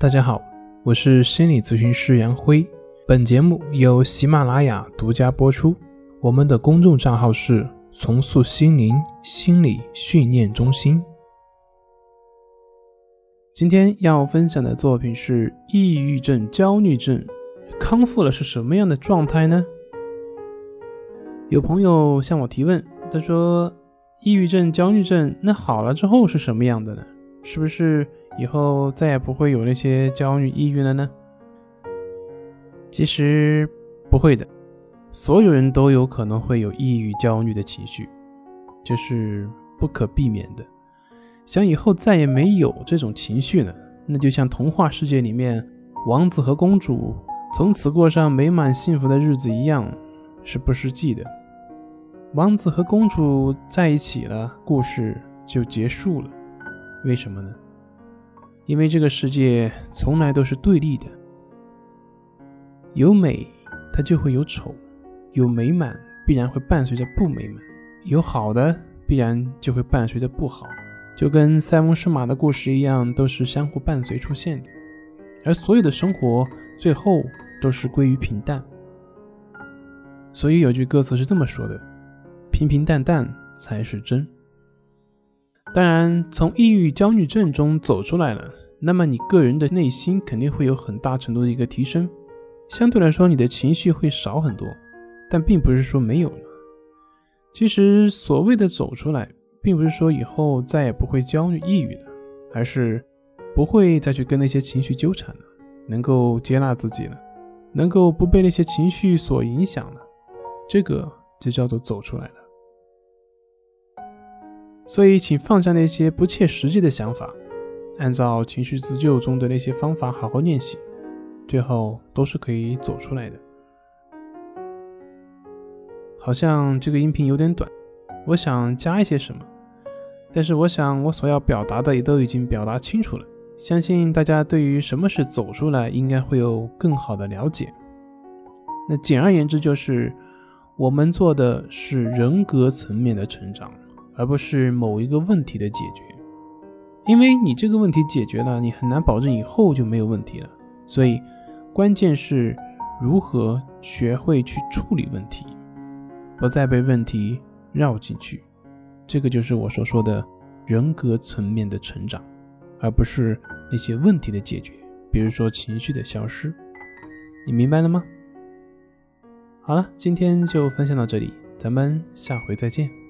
大家好，我是心理咨询师杨辉。本节目由喜马拉雅独家播出。我们的公众账号是“重塑心灵心理训练中心”。今天要分享的作品是抑郁症、焦虑症康复了是什么样的状态呢？有朋友向我提问，他说：“抑郁症、焦虑症那好了之后是什么样的呢？是不是？”以后再也不会有那些焦虑、抑郁了呢？其实不会的，所有人都有可能会有抑郁、焦虑的情绪，这是不可避免的。想以后再也没有这种情绪了，那就像童话世界里面王子和公主从此过上美满幸福的日子一样，是不实际的。王子和公主在一起了，故事就结束了。为什么呢？因为这个世界从来都是对立的，有美它就会有丑，有美满必然会伴随着不美满，有好的必然就会伴随着不好，就跟塞翁失马的故事一样，都是相互伴随出现的。而所有的生活最后都是归于平淡。所以有句歌词是这么说的：“平平淡淡才是真。”当然，从抑郁焦虑症中走出来了，那么你个人的内心肯定会有很大程度的一个提升，相对来说，你的情绪会少很多，但并不是说没有了。其实所谓的走出来，并不是说以后再也不会焦虑抑郁了，而是不会再去跟那些情绪纠缠了，能够接纳自己了，能够不被那些情绪所影响了，这个就叫做走出来了。所以，请放下那些不切实际的想法，按照情绪自救中的那些方法好好练习，最后都是可以走出来的。好像这个音频有点短，我想加一些什么，但是我想我所要表达的也都已经表达清楚了，相信大家对于什么是走出来应该会有更好的了解。那简而言之，就是我们做的是人格层面的成长。而不是某一个问题的解决，因为你这个问题解决了，你很难保证以后就没有问题了。所以，关键是如何学会去处理问题，不再被问题绕进去。这个就是我所说的人格层面的成长，而不是那些问题的解决，比如说情绪的消失。你明白了吗？好了，今天就分享到这里，咱们下回再见。